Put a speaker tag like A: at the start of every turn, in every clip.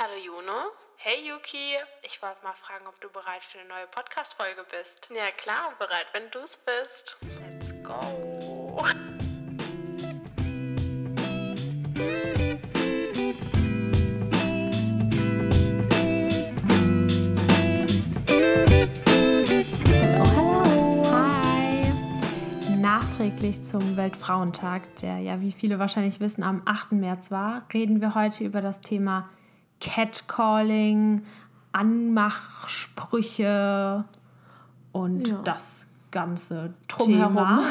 A: Hallo Juno. Hey Yuki, ich wollte mal fragen, ob du bereit für eine neue Podcast-Folge bist.
B: Ja klar, bereit, wenn du es bist.
A: Let's go.
C: Hallo, hallo. Hi. Nachträglich zum Weltfrauentag, der ja, wie viele wahrscheinlich wissen, am 8. März war, reden wir heute über das Thema Catcalling, Anmachsprüche und
B: Ja.
C: das ganze
B: Drumherum.
C: Thema.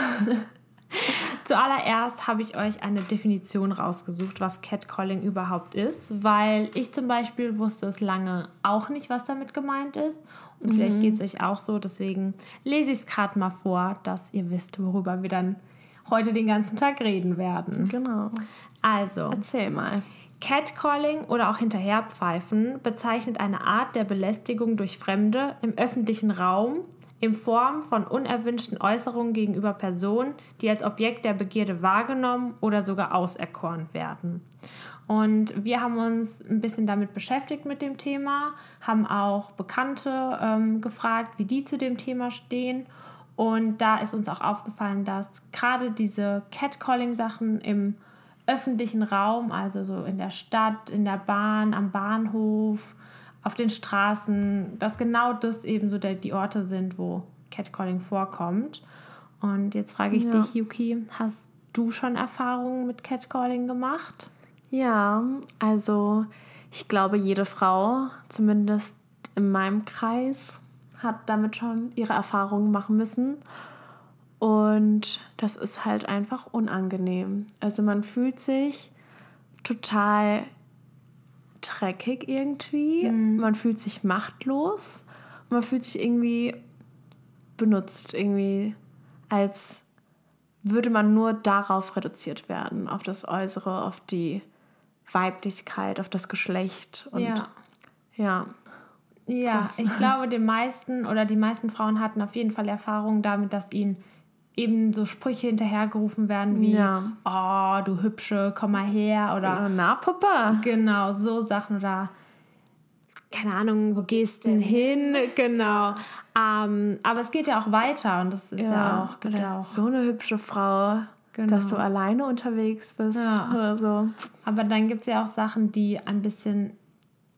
C: Zuallererst habe ich euch eine Definition rausgesucht, was Catcalling überhaupt ist, weil ich zum Beispiel wusste es lange auch nicht, was damit gemeint ist. Und vielleicht geht es euch auch so, deswegen lese ich es gerade mal vor, dass ihr wisst, worüber wir dann heute den ganzen Tag reden werden.
B: Genau.
C: Also,
B: Erzähl mal.
C: Catcalling oder auch Hinterherpfeifen bezeichnet eine Art der Belästigung durch Fremde im öffentlichen Raum in Form von unerwünschten Äußerungen gegenüber Personen, die als Objekt der Begierde wahrgenommen oder sogar auserkoren werden. Und wir haben uns ein bisschen damit beschäftigt mit dem Thema, haben auch Bekannte ähm, gefragt, wie die zu dem Thema stehen. Und da ist uns auch aufgefallen, dass gerade diese Catcalling-Sachen im öffentlichen Raum, also so in der Stadt, in der Bahn, am Bahnhof, auf den Straßen, dass genau das eben so der, die Orte sind, wo Catcalling vorkommt. Und jetzt frage ich
B: Ja.
C: dich, Yuki, hast du schon Erfahrungen mit Catcalling gemacht?
B: Ja, also ich glaube, jede Frau, zumindest in meinem Kreis, hat damit schon ihre Erfahrungen machen müssen. Und das ist halt einfach unangenehm. Also man fühlt sich total dreckig irgendwie. Man fühlt sich machtlos. Man fühlt sich irgendwie benutzt, irgendwie als würde man nur darauf reduziert werden, auf das Äußere, auf die Weiblichkeit, auf das Geschlecht. Und
C: Ja.
B: ja.
C: Ja, ich glaube, die meisten oder die meisten Frauen hatten auf jeden Fall Erfahrungen damit, dass ihnen eben so Sprüche hinterhergerufen werden wie,
B: Ja.
C: oh, du Hübsche, komm mal her oder
B: Na, Papa.
C: Genau, so Sachen oder keine Ahnung, wo gehst du denn hin? Genau. Ähm, aber es geht ja auch weiter und das ist ja, auch, ja auch.
B: so eine hübsche Frau,
C: Genau.
B: dass du alleine unterwegs bist
C: Ja.
B: oder so.
C: Aber dann gibt es ja auch Sachen, die ein bisschen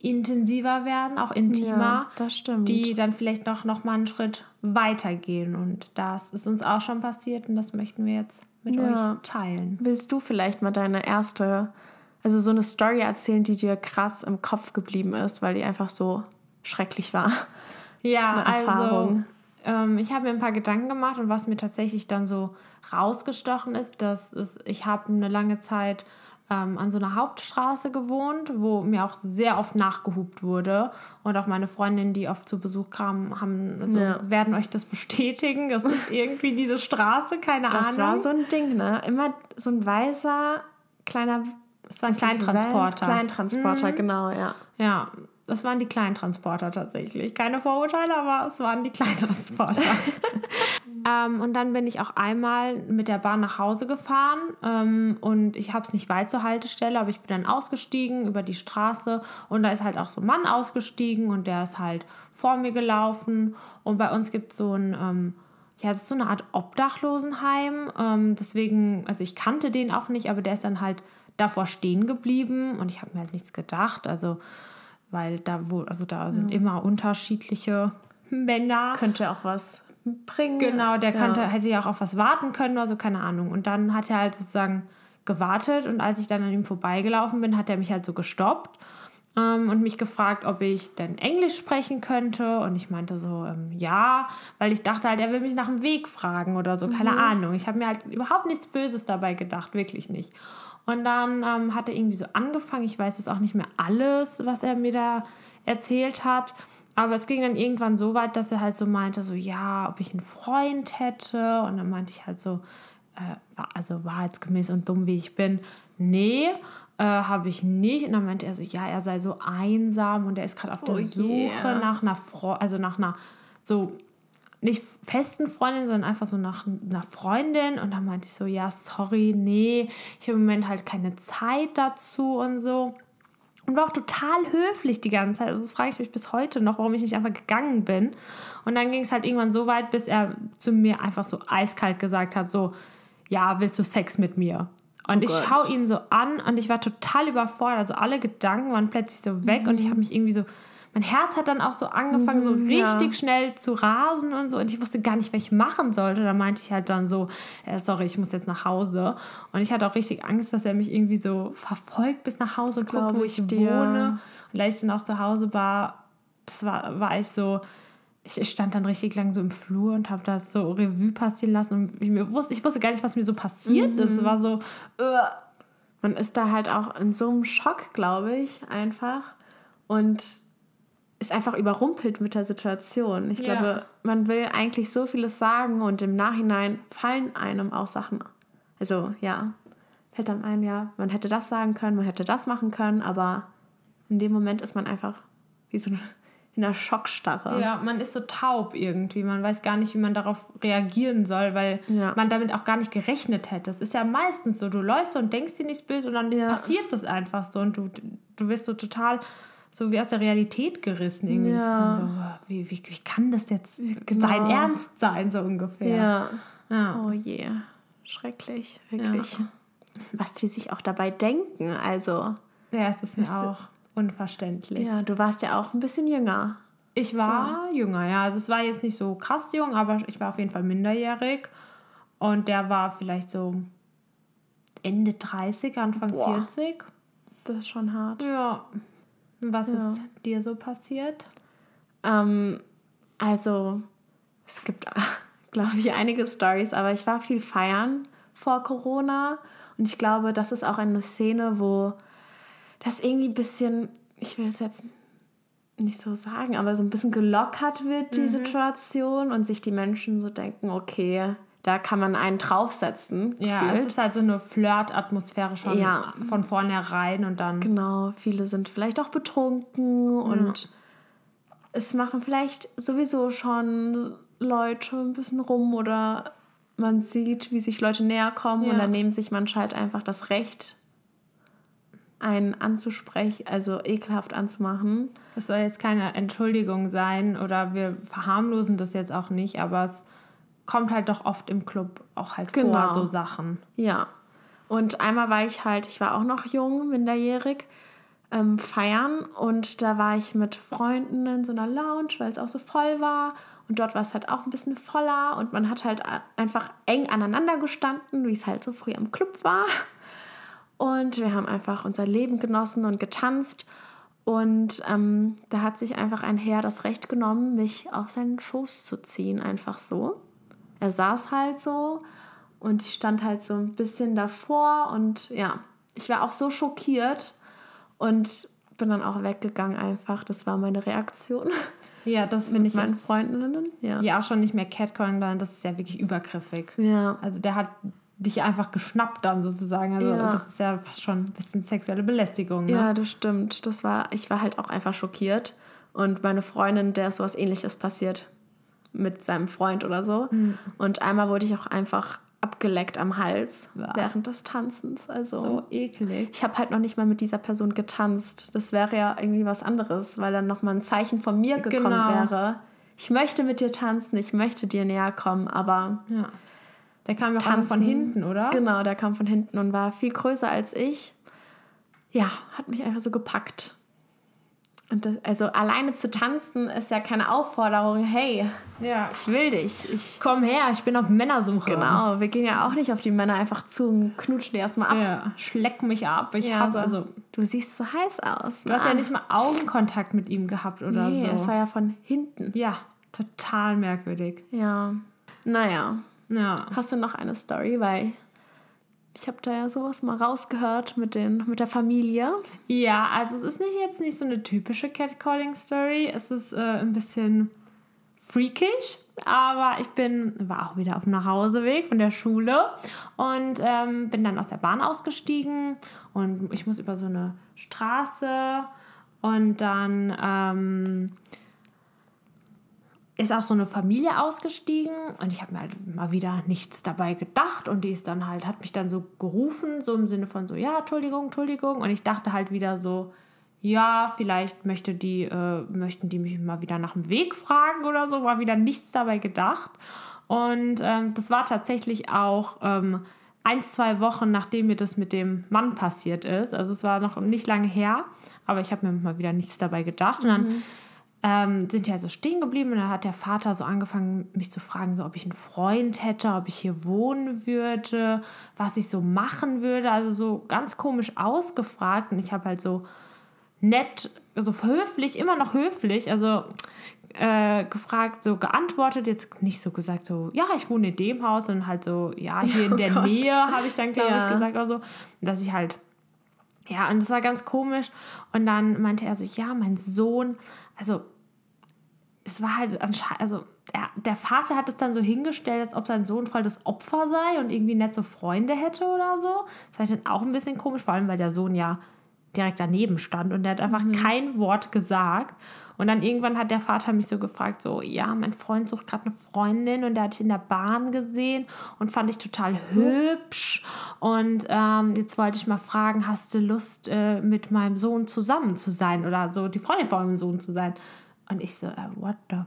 C: intensiver werden, auch intimer,
B: Ja, das stimmt.
C: die dann vielleicht noch, noch mal einen Schritt weiter gehen. Und das ist uns auch schon passiert und das möchten wir jetzt mit
B: Ja.
C: euch teilen.
B: Willst du vielleicht mal deine erste, also so eine Story erzählen, die dir krass im Kopf geblieben ist, weil die einfach so schrecklich war?
C: Ja,
B: eine
C: also
B: Erfahrung.
C: ähm, ich habe mir ein paar Gedanken gemacht und was mir tatsächlich dann so rausgestochen ist, dass es, ich habe eine lange Zeit ähm, an so einer Hauptstraße gewohnt, wo mir auch sehr oft nachgehupt wurde und auch meine Freundinnen, die oft zu Besuch kamen, haben so,
B: Ja.
C: werden euch das bestätigen. Das ist irgendwie diese Straße, keine
B: Das
C: Ahnung.
B: war so ein Ding, ne? Immer so ein weißer, kleiner
C: es war ein
B: das,
C: Kleintransporter.
B: Kleintransporter, genau, ja.
C: Ja, das waren die Kleintransporter tatsächlich. Keine Vorurteile, aber es waren die Kleintransporter. ähm, und dann bin ich auch einmal mit der Bahn nach Hause gefahren ähm, und ich habe es nicht weit zur Haltestelle, aber ich bin dann ausgestiegen über die Straße und da ist halt auch so ein Mann ausgestiegen und der ist halt vor mir gelaufen und bei uns gibt es so ein... Ähm, ja, das ist so eine Art Obdachlosenheim. Ähm, deswegen, also ich kannte den auch nicht, aber der ist dann halt davor stehen geblieben und ich habe mir halt nichts gedacht. Also, weil da wo, also da sind immer unterschiedliche Männer.
B: Könnte auch was bringen.
C: Genau, der
B: Ja.
C: könnte, hätte ja auch auf was warten können oder so, keine Ahnung. Und dann hat er halt sozusagen gewartet und als ich dann an ihm vorbeigelaufen bin, hat er mich halt so gestoppt ähm, und mich gefragt, ob ich denn Englisch sprechen könnte. Und ich meinte so, ähm, ja, weil ich dachte halt, er will mich nach dem Weg fragen oder so, keine Ahnung. Ich habe mir halt überhaupt nichts Böses dabei gedacht, wirklich nicht. Und dann ähm, hat er irgendwie so angefangen, ich weiß jetzt auch nicht mehr alles, was er mir da erzählt hat. Aber es ging dann irgendwann so weit, dass er halt so meinte, so ja, ob ich einen Freund hätte. Und dann meinte ich halt so, äh, war- also wahrheitsgemäß und dumm wie ich bin, nee, äh, habe ich nicht. Und dann meinte er so, ja, er sei so einsam und er ist gerade auf der
B: Oh
C: Suche
B: yeah.
C: nach einer Frau, also nach einer so nicht festen Freundin, sondern einfach so nach einer Freundin. Und dann meinte ich so, ja, sorry, nee, ich habe im Moment halt keine Zeit dazu und so. und war auch total höflich die ganze Zeit. Also das frage ich mich bis heute noch, warum ich nicht einfach gegangen bin. Und dann ging es halt irgendwann so weit, bis er zu mir einfach so eiskalt gesagt hat, so, ja, willst du Sex mit mir? Und
B: Oh
C: ich schaue ihn so an und ich war total überfordert. Also alle Gedanken waren plötzlich so weg und ich habe mich irgendwie so, mein Herz hat dann auch so angefangen, so
B: Mhm, ja.
C: richtig schnell zu rasen und so. Und ich wusste gar nicht, was ich machen sollte. Da meinte ich halt dann so, äh, sorry, ich muss jetzt nach Hause. Und ich hatte auch richtig Angst, dass er mich irgendwie so verfolgt bis nach Hause, guckt,
B: glaub
C: wo
B: ich
C: ich wohne. Und als ich dann auch zu Hause war, das war, war ich so, ich stand dann richtig lang so im Flur und habe das so Revue passieren lassen. Und ich, mir wusste, ich wusste gar nicht, was mir so passiert
B: Mhm.
C: ist. Es war so, äh,
B: Man ist da halt auch in so einem Schock, glaube ich, einfach. Und ist einfach überrumpelt mit der Situation. Ich
C: Ja.
B: glaube, man will eigentlich so vieles sagen und im Nachhinein fallen einem auch Sachen. Also ja, fällt einem ein, ja, man hätte das sagen können, man hätte das machen können, aber in dem Moment ist man einfach wie so in einer Schockstarre.
C: Ja, man ist so taub irgendwie. Man weiß gar nicht, wie man darauf reagieren soll, weil
B: Ja.
C: man damit auch gar nicht gerechnet hätte. Es ist ja meistens so, du läufst und denkst dir nichts böse und dann
B: Ja.
C: passiert das einfach so und du, du wirst so total so wie aus der Realität gerissen. Irgendwie.
B: Ja.
C: so, wie, wie, wie kann das jetzt
B: genau.
C: sein Ernst sein, so ungefähr.
B: Ja.
C: Ja.
B: Oh je, schrecklich, wirklich. Was die sich auch dabei denken, also.
C: Ja, es ist mir auch unverständlich.
B: Ja, du warst ja auch ein bisschen jünger.
C: Ich war jünger, ja. Also es war jetzt nicht so krass jung, aber ich war auf jeden Fall minderjährig. Und der war vielleicht so Ende 30, Anfang
B: Boah.
C: 40.
B: Das ist schon hart.
C: Ja. Was
B: Ja.
C: ist dir so passiert?
B: Ähm, also, es gibt, glaube ich, einige Stories, aber ich war viel feiern vor Corona. Und ich glaube, das ist auch eine Szene, wo das irgendwie ein bisschen, ich will es jetzt nicht so sagen, aber so ein bisschen gelockert wird, die Situation, und sich die Menschen so denken, okay, da kann man einen draufsetzen.
C: Ja,
B: gefühlt.
C: es ist halt so eine Flirt-Atmosphäre schon
B: Ja.
C: von vornherein und dann.
B: Genau, viele sind vielleicht auch betrunken und es machen vielleicht sowieso schon Leute ein bisschen rum oder man sieht, wie sich Leute näher kommen und
C: Ja.
B: dann nehmen sich manche halt einfach das Recht, einen anzusprechen, also ekelhaft anzumachen.
C: Es soll jetzt keine Entschuldigung sein oder wir verharmlosen das jetzt auch nicht, aber es kommt halt doch oft im Club auch halt
B: Genau.
C: vor, so Sachen.
B: Ja. Und einmal war ich halt, ich war auch noch jung, minderjährig, ähm, feiern und da war ich mit Freunden in so einer Lounge, weil es auch so voll war. Und dort war es halt auch ein bisschen voller und man hat halt einfach eng aneinander gestanden, wie es halt so früh am Club war. Und wir haben einfach unser Leben genossen und getanzt. Und ähm, da hat sich einfach ein Herr das Recht genommen, mich auf seinen Schoß zu ziehen, einfach so. Er saß halt so und ich stand halt so ein bisschen davor und ja, ich war auch so schockiert und bin dann auch weggegangen einfach. Das war meine Reaktion
C: Ja, das finde
B: mit
C: ich
B: meinen Freundinnen. Ja.
C: Ja, auch schon nicht mehr Catcalling, sondern das ist ja wirklich übergriffig.
B: Ja.
C: Also der hat dich einfach geschnappt dann sozusagen. Also
B: Ja.
C: das ist ja fast schon ein bisschen sexuelle Belästigung. Ne?
B: Ja, das stimmt. Das war, ich war halt auch einfach schockiert. Und meine Freundin, der ist sowas ähnliches passiert mit seinem Freund oder so.
C: Mhm.
B: Und einmal wurde ich auch einfach abgeleckt am Hals
C: Ja.
B: während des Tanzens. Also
C: So eklig.
B: ich habe halt noch nicht mal mit dieser Person getanzt. Das wäre ja irgendwie was anderes, weil dann nochmal ein Zeichen von mir gekommen
C: Genau.
B: wäre. Ich möchte mit dir tanzen, ich möchte dir näher kommen, aber
C: Ja. Der kam ja von hinten, oder?
B: Genau, der kam von hinten und war viel größer als ich. Ja, hat mich einfach so gepackt. Und das, also alleine zu tanzen ist ja keine Aufforderung, hey,
C: Ja.
B: ich will dich. Ich,
C: Komm her, ich bin auf Männersuche.
B: genau, wir gehen ja auch nicht auf die Männer einfach zu und knutschen die erstmal ab.
C: Ja, schleck mich ab. Ich
B: Ja,
C: hab,
B: so,
C: also,
B: du siehst so heiß aus.
C: du hast ja nicht mal Augenkontakt mit ihm gehabt oder
B: Nee, es
C: so.
B: war ja von hinten.
C: Ja, total merkwürdig.
B: Ja. Naja,
C: Ja.
B: hast du noch eine Story? Weil ich habe da ja sowas mal rausgehört mit, den, mit der Familie.
C: Ja, also es ist nicht jetzt nicht so eine typische Catcalling-Story. Es ist äh, ein bisschen freakish, aber ich bin, war auch wieder auf dem Nachhauseweg von der Schule und ähm, bin dann aus der Bahn ausgestiegen und ich muss über so eine Straße und dann ähm, ist auch so eine Familie ausgestiegen und ich habe mir halt mal wieder nichts dabei gedacht und die ist dann halt, hat mich dann so gerufen, so im Sinne von so, ja, Entschuldigung, Entschuldigung und ich dachte halt wieder so, ja, vielleicht möchte die, äh, möchten die mich mal wieder nach dem Weg fragen oder so, war wieder nichts dabei gedacht. Und ähm, das war tatsächlich auch ähm, ein, zwei Wochen, nachdem mir das mit dem Mann passiert ist. Also es war noch nicht lange her, aber ich habe mir mal wieder nichts dabei gedacht. Und dann
B: Mhm.
C: Ähm, sind die also stehen geblieben und dann hat der Vater so angefangen, mich zu fragen, so ob ich einen Freund hätte, ob ich hier wohnen würde, was ich so machen würde. Also so ganz komisch ausgefragt. Und ich habe halt so nett, so höflich, immer noch höflich, also äh, gefragt, so geantwortet, jetzt nicht so gesagt, so, ja, ich wohne in dem Haus, sondern halt so, ja, hier in
B: Oh
C: der
B: Gott.
C: Nähe, habe ich dann, glaube
B: Ja.
C: ich, gesagt oder so. Und dass ich halt, ja, und das war ganz komisch. Und dann meinte er so, ja, mein Sohn, also es war halt anscheinend, also er, der Vater hat es dann so hingestellt, als ob sein Sohn voll das Opfer sei und irgendwie nette Freunde hätte oder so. Das war ich dann auch ein bisschen komisch, vor allem weil der Sohn ja direkt daneben stand und der hat einfach kein Wort gesagt. Und dann irgendwann hat der Vater mich so gefragt, so, ja, mein Freund sucht gerade eine Freundin und der hat ich in der Bahn gesehen und fand ich total hübsch. Und ähm, jetzt wollte ich mal fragen, hast du Lust, äh, mit meinem Sohn zusammen zu sein oder so die Freundin von meinem Sohn zu sein? Und ich so, äh, what the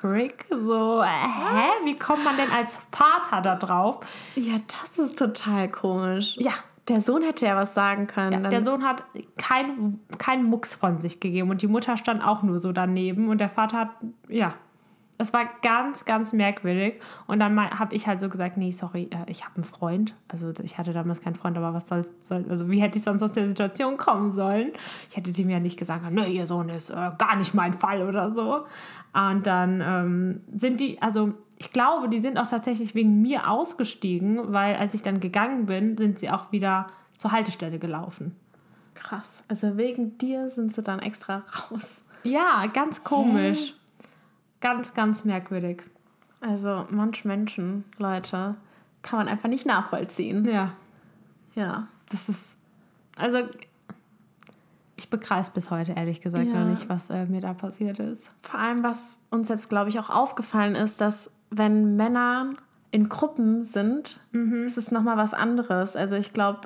C: frick? So, äh, hä? Wie kommt man denn als Vater da drauf?
B: Ja, das ist total komisch.
C: Ja,
B: Der Sohn hätte ja was sagen können.
C: der
B: dann-
C: Sohn hat keinen kein Mucks von sich gegeben und die Mutter stand auch nur so daneben und der Vater hat, ja, es war ganz, ganz merkwürdig. Und dann habe ich halt so gesagt, nee, sorry, äh, ich habe einen Freund. Also ich hatte damals keinen Freund, aber was soll's, soll, also wie hätte ich sonst aus der Situation kommen sollen? Ich hätte dem ja nicht gesagt, nee, ihr Sohn ist äh, gar nicht mein Fall oder so. Und dann ähm, sind die, also ich glaube, die sind auch tatsächlich wegen mir ausgestiegen, weil als ich dann gegangen bin, sind sie auch wieder zur Haltestelle gelaufen.
B: Krass. Also wegen dir sind sie dann extra raus.
C: Ja, ganz komisch. Ganz, ganz merkwürdig.
B: Also manch Menschen, Leute, kann man einfach nicht nachvollziehen.
C: Ja,
B: Ja.
C: das ist. Also, ich begreife bis heute ehrlich gesagt
B: Ja.
C: noch nicht, was äh, mir da passiert ist.
B: Vor allem, was uns jetzt, glaube ich, auch aufgefallen ist, dass wenn Männer in Gruppen sind, ist es nochmal was anderes. Also ich glaube,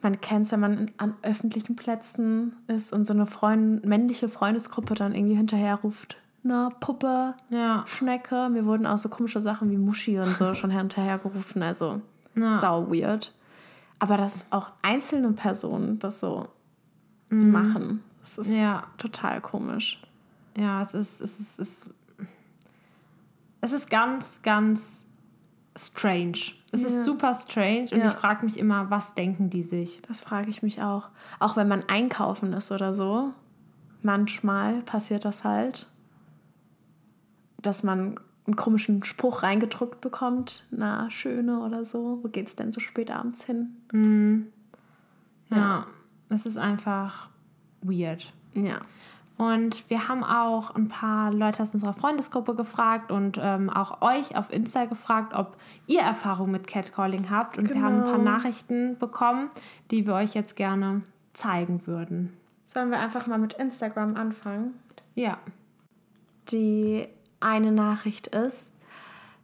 B: man kennt es, wenn man in, an öffentlichen Plätzen ist und so eine Freund männliche Freundesgruppe dann irgendwie hinterher ruft, na, Puppe,
C: Ja.
B: Schnecke. Mir wurden auch so komische Sachen wie Muschi und so schon hinterher gerufen. Also
C: Ja.
B: sau weird. Aber dass auch einzelne Personen das so machen, das ist
C: Ja,
B: total komisch.
C: ja, es ist, es ist, es ist, es ist ganz, ganz strange. Es
B: Ja.
C: ist super strange und
B: Ja.
C: ich frage mich immer, was denken die sich?
B: Das frage ich mich auch. Auch wenn man einkaufen ist oder so. Manchmal passiert das halt, dass man einen komischen Spruch reingedrückt bekommt. Na, Schöne oder so. Wo geht's denn so spät abends hin?
C: Ja, es ist einfach weird.
B: Ja.
C: Und wir haben auch ein paar Leute aus unserer Freundesgruppe gefragt und ähm, auch euch auf Insta gefragt, ob ihr Erfahrung mit Catcalling habt. Und wir haben ein paar
B: Genau.
C: Nachrichten bekommen, die wir euch jetzt gerne zeigen würden.
B: Sollen wir einfach mal mit Instagram anfangen?
C: Ja.
B: Die eine Nachricht ist,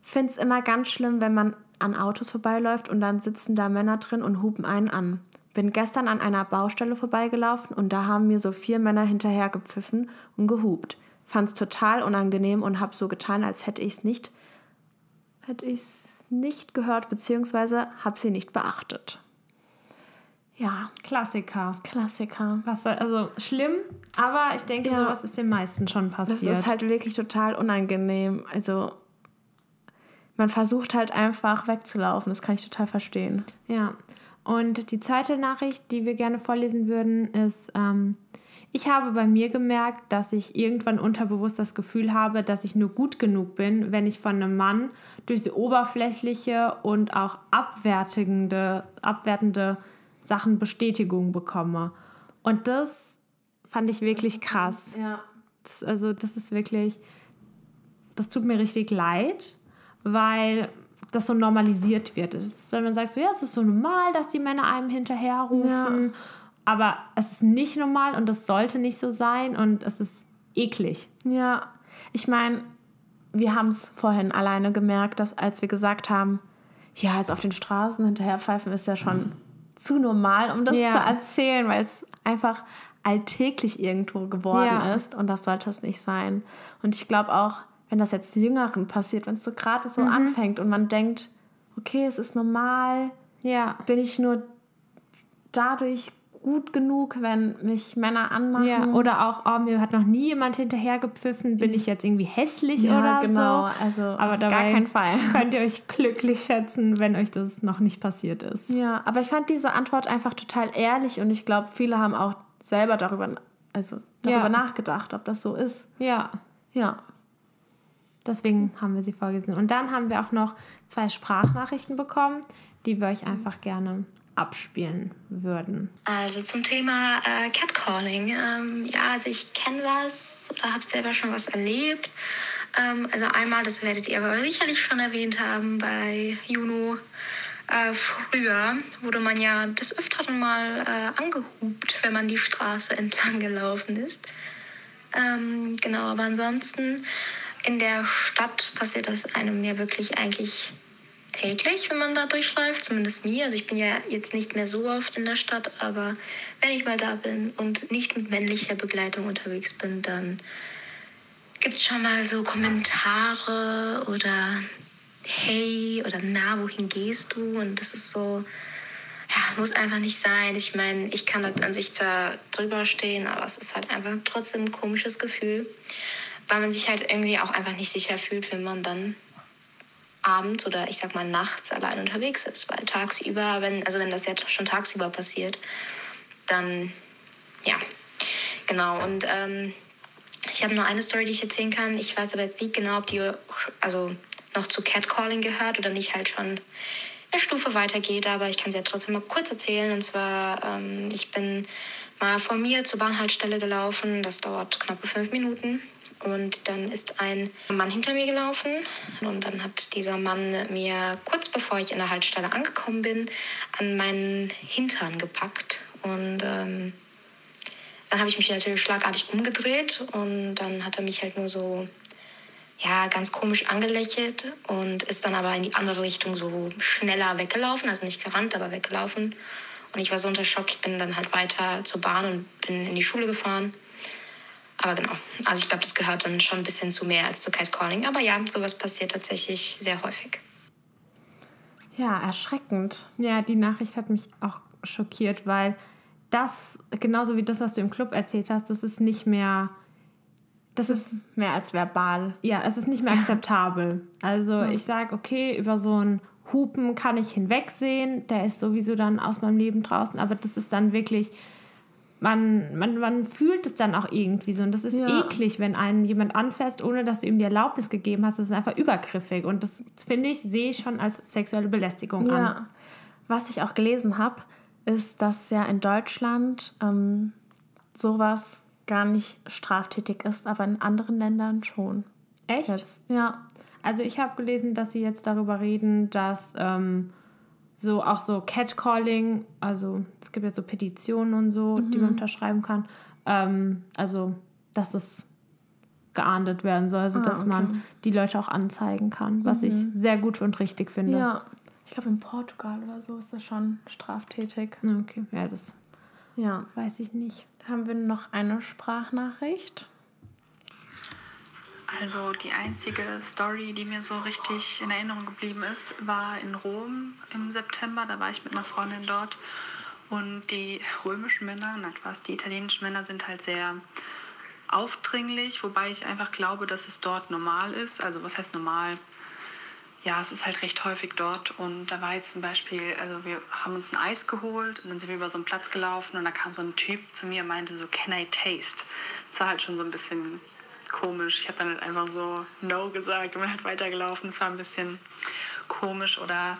B: finde es immer ganz schlimm, wenn man an Autos vorbeiläuft und dann sitzen da Männer drin und hupen einen an. Bin gestern an einer Baustelle vorbeigelaufen und da haben mir so vier Männer hinterher gepfiffen und gehupt. Fand's total unangenehm und habe so getan, als hätte ich es nicht, hätte ich's nicht gehört, beziehungsweise habe sie nicht beachtet. Ja,
C: Klassiker.
B: Klassiker.
C: Was also schlimm, aber ich denke,
B: Ja.
C: sowas ist den meisten schon
B: Das
C: passiert.
B: ist halt wirklich total unangenehm. Also man versucht halt einfach wegzulaufen. Das kann ich total verstehen.
C: Ja, und die zweite Nachricht, die wir gerne vorlesen würden, ist, ähm, ich habe bei mir gemerkt, dass ich irgendwann unterbewusst das Gefühl habe, dass ich nur gut genug bin, wenn ich von einem Mann durch so oberflächliche und auch abwertende, abwertende Sachen Bestätigung bekomme. Und das fand ich wirklich krass.
B: Ja.
C: Das, also das ist wirklich, das tut mir richtig leid, weil das so normalisiert wird. Ist, wenn man sagt, so ja, es ist so normal, dass die Männer einem hinterherrufen, aber es ist nicht normal und das sollte nicht so sein und es ist eklig.
B: Ja. Ich meine, wir haben es vorhin alleine gemerkt, dass als wir gesagt haben, ja, also auf den Straßen hinterherpfeifen ist ja schon zu normal, um das
C: Ja.
B: zu erzählen, weil es einfach alltäglich irgendwo geworden
C: Ja.
B: ist und das sollte es nicht sein. Und ich glaube auch, wenn das jetzt Jüngeren passiert, wenn es so gerade
C: Mhm.
B: so anfängt und man denkt, okay, es ist normal,
C: Ja.
B: bin ich nur dadurch gut genug, wenn mich Männer anmachen.
C: Ja, oder auch, oh, mir hat noch nie jemand hinterher gepfiffen, bin ich jetzt irgendwie hässlich
B: Ja,
C: oder
B: genau.
C: so.
B: Also
C: Aber dabei
B: gar keinen Fall.
C: könnt ihr euch glücklich schätzen, wenn euch das noch nicht passiert ist.
B: Ja, aber ich fand diese Antwort einfach total ehrlich und ich glaube, viele haben auch selber darüber, also darüber
C: Ja.
B: nachgedacht, ob das so ist.
C: Ja,
B: Ja.
C: deswegen haben wir sie vorgelesen. Und dann haben wir auch noch zwei Sprachnachrichten bekommen, die wir euch einfach gerne abspielen würden.
D: Also zum Thema äh, Catcalling. Ähm, ja, also ich kenne was oder habe selber schon was erlebt. Ähm, also einmal, das werdet ihr aber sicherlich schon erwähnt haben, bei Juno äh, früher wurde man ja des Öfteren mal äh, angehupt, wenn man die Straße entlang gelaufen ist. Ähm, genau, aber ansonsten in der Stadt passiert das einem ja wirklich eigentlich täglich, wenn man da durchläuft, zumindest mir. Also ich bin ja jetzt nicht mehr so oft in der Stadt, aber wenn ich mal da bin und nicht mit männlicher Begleitung unterwegs bin, dann gibt es schon mal so Kommentare oder hey oder na, wohin gehst du? Und das ist so, ja, muss einfach nicht sein. Ich meine, ich kann das an sich zwar drüber stehen, aber es ist halt einfach trotzdem ein komisches Gefühl, weil man sich halt irgendwie auch einfach nicht sicher fühlt, wenn man dann abends oder ich sag mal nachts allein unterwegs ist, weil tagsüber, wenn, also wenn das jetzt schon tagsüber passiert, dann ja, genau. Und ähm, ich habe nur eine Story, die ich erzählen kann. Ich weiß aber jetzt nicht genau, ob die also noch zu Catcalling gehört oder nicht halt schon eine Stufe weitergeht, aber ich kann sie ja trotzdem mal kurz erzählen. Und zwar, ähm, ich bin mal von mir zur Bahnhaltestelle gelaufen. Das dauert knappe fünf Minuten. Und dann ist ein Mann hinter mir gelaufen. Und dann hat dieser Mann mir kurz bevor ich in der Haltestelle angekommen bin, an meinen Hintern gepackt. Und ähm, dann habe ich mich natürlich schlagartig umgedreht. Und dann hat er mich halt nur so ja, ganz komisch angelächelt und ist dann aber in die andere Richtung so schneller weggelaufen, also nicht gerannt, aber weggelaufen. Und ich war so unter Schock, ich bin dann halt weiter zur Bahn und bin in die Schule gefahren. Aber genau, also ich glaube, das gehört dann schon ein bisschen zu mehr als zu Catcalling. Aber ja, sowas passiert tatsächlich sehr häufig.
B: Ja, erschreckend.
C: Ja, die Nachricht hat mich auch schockiert, weil das, genauso wie das, was du im Club erzählt hast, das ist nicht mehr, das ist,
B: Mehr als verbal.
C: ja, es ist nicht mehr akzeptabel. Also ich sage, okay, über so einen Hupen kann ich hinwegsehen, der ist sowieso dann aus meinem Leben draußen, aber das ist dann wirklich, man, man, man fühlt es dann auch irgendwie so und das ist
B: Ja.
C: eklig, wenn einen jemand anfasst, ohne dass du ihm die Erlaubnis gegeben hast, das ist einfach übergriffig und das finde ich, sehe ich schon als sexuelle Belästigung an.
B: Ja. Was ich auch gelesen habe, ist, dass ja in Deutschland ähm, sowas gar nicht straftätig ist, aber in anderen Ländern schon.
C: Echt?
B: Jetzt. Ja.
C: Also ich habe gelesen, dass sie jetzt darüber reden, dass ähm, so auch so Catcalling, also es gibt ja so Petitionen und so, die man unterschreiben kann, ähm, also dass es geahndet werden soll, also
B: Ah,
C: dass
B: okay.
C: man die Leute auch anzeigen kann, was ich sehr gut und richtig finde.
B: Ja. Ich glaube, in Portugal oder so ist das schon straftätig.
C: Okay, ja, das
B: Ja.
C: weiß ich nicht.
B: Haben wir noch eine Sprachnachricht?
E: Also die einzige Story, die mir so richtig in Erinnerung geblieben ist, war in Rom im September. Da war ich mit einer Freundin dort. Und die römischen Männer, na Spaß, die italienischen Männer sind halt sehr aufdringlich, wobei ich einfach glaube, dass es dort normal ist. Also was heißt normal? Ja, es ist halt recht häufig dort. Und da war jetzt zum Beispiel, also wir haben uns ein Eis geholt und dann sind wir über so einen Platz gelaufen und da kam so ein Typ zu mir und meinte so, can I taste? Das war halt schon so ein bisschen komisch. Ich habe dann halt einfach so No gesagt und bin halt weitergelaufen. Es war ein bisschen komisch oder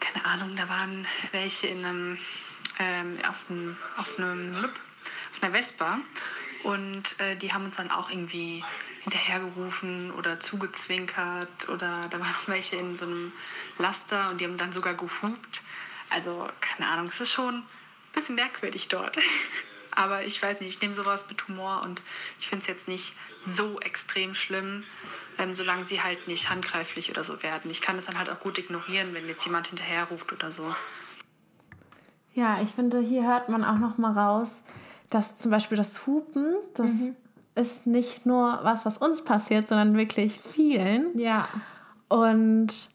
E: keine Ahnung, da waren welche in einem, ähm, auf einem, auf einem auf einer Vespa und äh, die haben uns dann auch irgendwie hinterhergerufen oder zugezwinkert oder da waren welche in so einem Laster und die haben dann sogar gehupt. Also keine Ahnung, es ist schon ein bisschen merkwürdig dort. Aber ich weiß nicht, ich nehme sowas mit Humor und ich finde es jetzt nicht so extrem schlimm, ähm, solange sie halt nicht handgreiflich oder so werden. Ich kann es dann halt auch gut ignorieren, wenn jetzt jemand hinterherruft oder so.
B: Ja, ich finde, hier hört man auch noch mal raus, dass zum Beispiel das Hupen, das ist nicht nur was, was uns passiert, sondern wirklich vielen.
C: Ja.
B: Und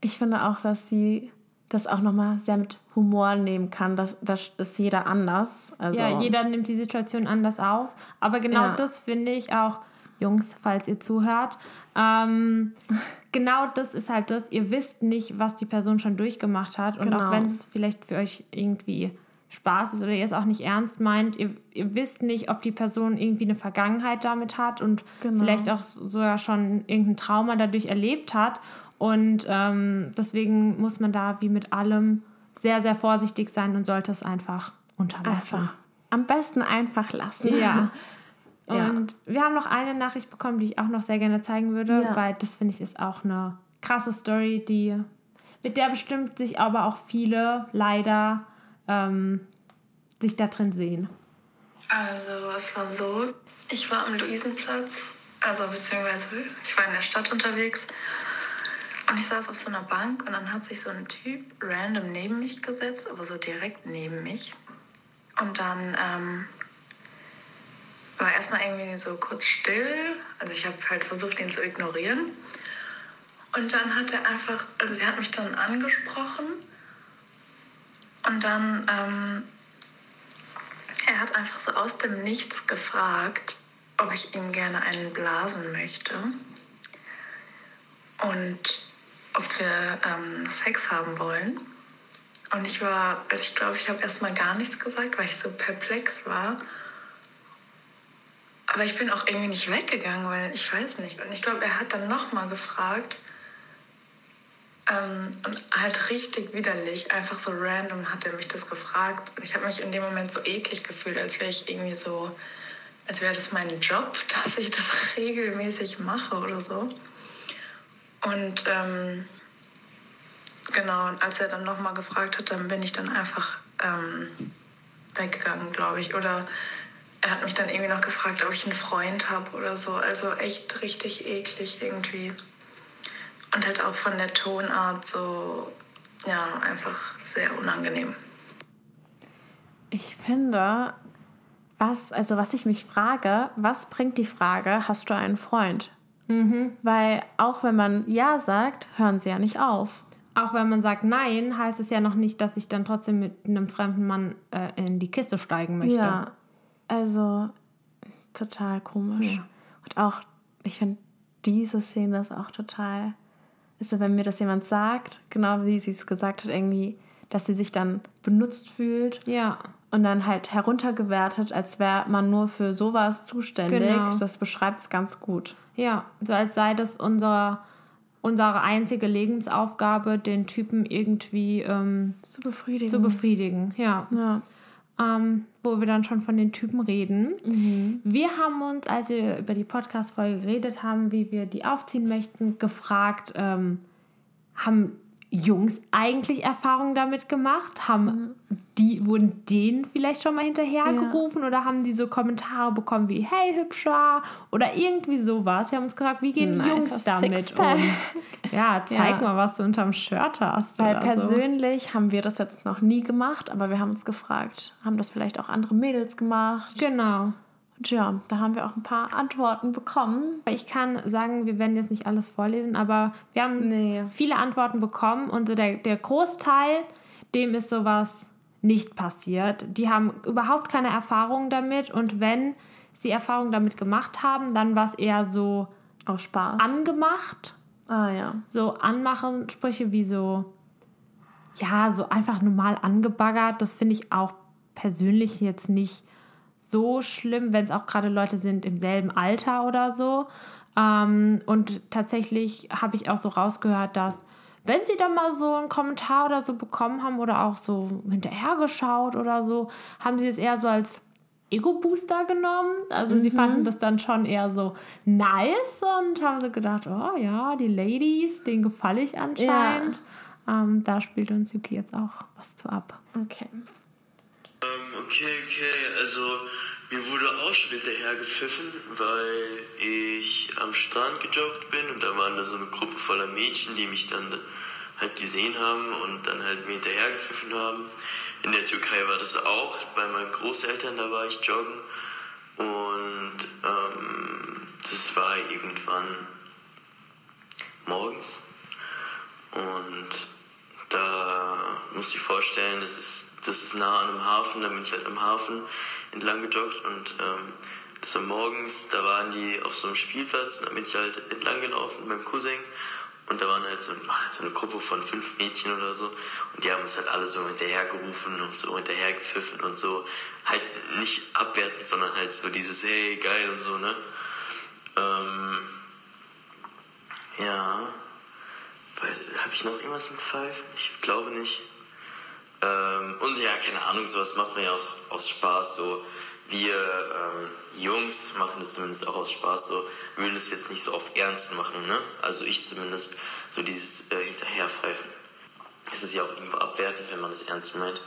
B: ich finde auch, dass sie das auch nochmal sehr mit Humor nehmen kann. Das, das ist jeder anders. Also,
C: Ja, jeder nimmt die Situation anders auf. Aber genau
B: Ja.
C: das finde ich auch, Jungs, falls ihr zuhört, ähm, genau das ist halt das. Ihr wisst nicht, was die Person schon durchgemacht hat. Und auch
B: Genau.
C: wenn es vielleicht für euch irgendwie Spaß ist oder ihr es auch nicht ernst meint, ihr, ihr wisst nicht, ob die Person irgendwie eine Vergangenheit damit hat und
B: Genau.
C: vielleicht auch sogar schon irgendein Trauma dadurch erlebt hat. Und ähm, deswegen muss man da wie mit allem sehr, sehr vorsichtig sein und sollte es einfach unterlassen.
B: einfach. Am besten einfach lassen.
C: Ja.
B: Ja.
C: Und wir haben noch eine Nachricht bekommen, die ich auch noch sehr gerne zeigen würde,
B: Ja.
C: weil das finde ich ist auch eine krasse Story, die mit der bestimmt sich aber auch viele leider ähm, sich da drin sehen.
F: Also es war so, ich war am Luisenplatz, also beziehungsweise ich war in der Stadt unterwegs und ich saß auf so einer Bank und dann hat sich so ein Typ random neben mich gesetzt, aber so direkt neben mich. Und dann ähm, war erstmal irgendwie so kurz still, also ich habe halt versucht, ihn zu ignorieren. Und dann hat er einfach, also der hat mich dann angesprochen und dann ähm, er hat einfach so aus dem Nichts gefragt, ob ich ihm gerne einen blasen möchte. Und ob wir ähm, Sex haben wollen. Und ich war, also ich glaube, ich habe erstmal gar nichts gesagt, weil ich so perplex war. Aber ich bin auch irgendwie nicht weggegangen, weil ich weiß nicht. Und ich glaube, er hat dann nochmal gefragt. Ähm, und halt richtig widerlich, einfach so random hat er mich das gefragt. Und ich habe mich in dem Moment so eklig gefühlt, als wäre ich irgendwie so, als wäre das mein Job, dass ich das regelmäßig mache oder so. Und ähm, genau, und als er dann nochmal gefragt hat, dann bin ich dann einfach ähm, weggegangen, glaube ich. Oder er hat mich dann irgendwie noch gefragt, ob ich einen Freund habe oder so. Also echt richtig eklig irgendwie. Und halt auch von der Tonart so, ja, einfach sehr unangenehm.
B: Ich finde, was, also was ich mich frage, was bringt die Frage, hast du einen Freund? Weil auch wenn man Ja sagt, hören sie ja nicht auf.
C: Auch wenn man sagt Nein, heißt es ja noch nicht, dass ich dann trotzdem mit einem fremden Mann äh, in die Kiste steigen möchte.
B: Ja, also total komisch.
C: Ja.
B: Und auch, ich finde, diese Szene ist auch total, also wenn mir das jemand sagt, genau wie sie es gesagt hat, irgendwie, dass sie sich dann benutzt fühlt
C: Ja.
B: und dann halt heruntergewertet, als wäre man nur für sowas zuständig,
C: Genau.
B: das beschreibt es ganz gut.
C: Ja, so als sei das unser, unsere einzige Lebensaufgabe, den Typen irgendwie ähm,
B: Zu befriedigen.
C: zu befriedigen. Ja.
B: ja.
C: ähm, wo wir dann schon von den Typen reden. Wir haben uns, als wir über die Podcast-Folge geredet haben, wie wir die aufziehen möchten, gefragt, ähm, haben Jungs eigentlich Erfahrungen damit gemacht? Haben die, wurden denen vielleicht schon mal hinterhergerufen oder haben die so Kommentare bekommen wie Hey Hübscher oder irgendwie sowas? Wir haben uns gefragt, wie gehen
B: Nicer
C: Jungs damit
B: Sixpack.
C: um? Ja, zeig
B: Ja.
C: mal, was du unterm Shirt hast.
B: Weil
C: oder so.
B: persönlich haben wir das jetzt noch nie gemacht, aber wir haben uns gefragt, haben das vielleicht auch andere Mädels gemacht?
C: Genau.
B: Und ja, da haben wir auch ein paar Antworten bekommen.
C: Ich kann sagen, wir werden jetzt nicht alles vorlesen, aber wir haben
B: Nee.
C: viele Antworten bekommen und so der, der Großteil, dem ist sowas nicht passiert. Die haben überhaupt keine Erfahrung damit und wenn sie Erfahrung damit gemacht haben, dann war es eher so
B: Aus Spaß.
C: angemacht,
B: ah ja.
C: so anmachen, Sprüche wie so, ja, so einfach normal angebaggert. Das finde ich auch persönlich jetzt nicht so schlimm, wenn es auch gerade Leute sind im selben Alter oder so. Ähm, und tatsächlich habe ich auch so rausgehört, dass wenn sie dann mal so einen Kommentar oder so bekommen haben oder auch so hinterhergeschaut oder so, haben sie es eher so als Ego-Booster genommen. Also sie fanden das dann schon eher so nice und haben so gedacht, oh ja, die Ladies, denen gefalle ich anscheinend. Ähm, da spielt uns Yuki jetzt auch was zu ab.
B: Okay.
G: Ähm, okay, okay, also mir wurde auch schon hinterher gepfiffen, weil ich am Strand gejoggt bin und da waren da so eine Gruppe voller Mädchen, die mich dann halt gesehen haben und dann halt mir hinterher gepfiffen haben. in der Türkei war das auch. Bei meinen Großeltern, da war ich joggen. Und ähm, das war irgendwann morgens. Und da du dir vorstellen, das ist, das ist nah an einem Hafen, da bin ich halt am Hafen entlang gejoggt und ähm, das war morgens, da waren die auf so einem Spielplatz, da bin ich halt entlang gelaufen mit meinem Cousin und da waren halt so, war halt so eine Gruppe von fünf Mädchen oder so und die haben uns halt alle so hinterhergerufen und so hinterhergepfiffen und so, halt nicht abwertend, sondern halt so dieses hey, geil und so, ne? Ähm, ja, habe ich noch irgendwas mit Pfeifen? Ich glaube nicht. Ähm, und ja, keine Ahnung, sowas macht man ja auch aus Spaß. So, wir ähm, Jungs machen das zumindest auch aus Spaß. So, wir würden es jetzt nicht so auf Ernst machen, ne? Also ich zumindest, so dieses äh, Hinterherpfeifen. Es ist ja auch irgendwo abwertend, wenn man das ernst meint.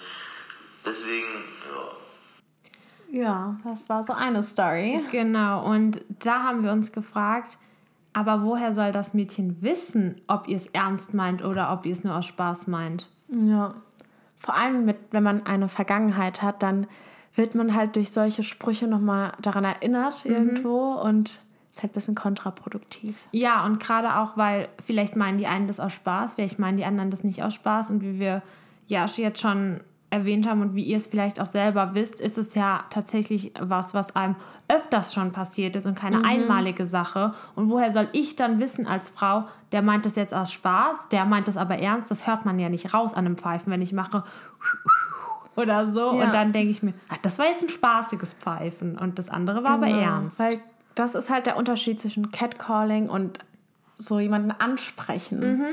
G: Deswegen, ja.
B: Ja, das war so eine Story.
C: Genau, und da haben wir uns gefragt, aber woher soll das Mädchen wissen, ob ihr es ernst meint oder ob ihr es nur aus Spaß meint?
B: Ja. Vor allem, mit, wenn man eine Vergangenheit hat, dann wird man halt durch solche Sprüche nochmal daran erinnert irgendwo und ist halt ein bisschen kontraproduktiv.
C: Ja, und gerade auch, weil vielleicht meinen die einen das aus Spaß, vielleicht meinen die anderen das nicht aus Spaß. Und wie wir ja jetzt schon erwähnt haben und wie ihr es vielleicht auch selber wisst, ist es ja tatsächlich was, was einem öfters schon passiert ist und keine einmalige Sache. Und woher soll ich dann wissen als Frau, der meint das jetzt aus Spaß, der meint das aber ernst, das hört man ja nicht raus an einem Pfeifen, wenn ich mache oder so.
B: Ja.
C: Und dann denke ich mir, ach, das war jetzt ein spaßiges Pfeifen und das andere war aber
B: Genau,
C: ernst.
B: Weil das ist halt der Unterschied zwischen Catcalling und so jemanden ansprechen.
C: Mhm.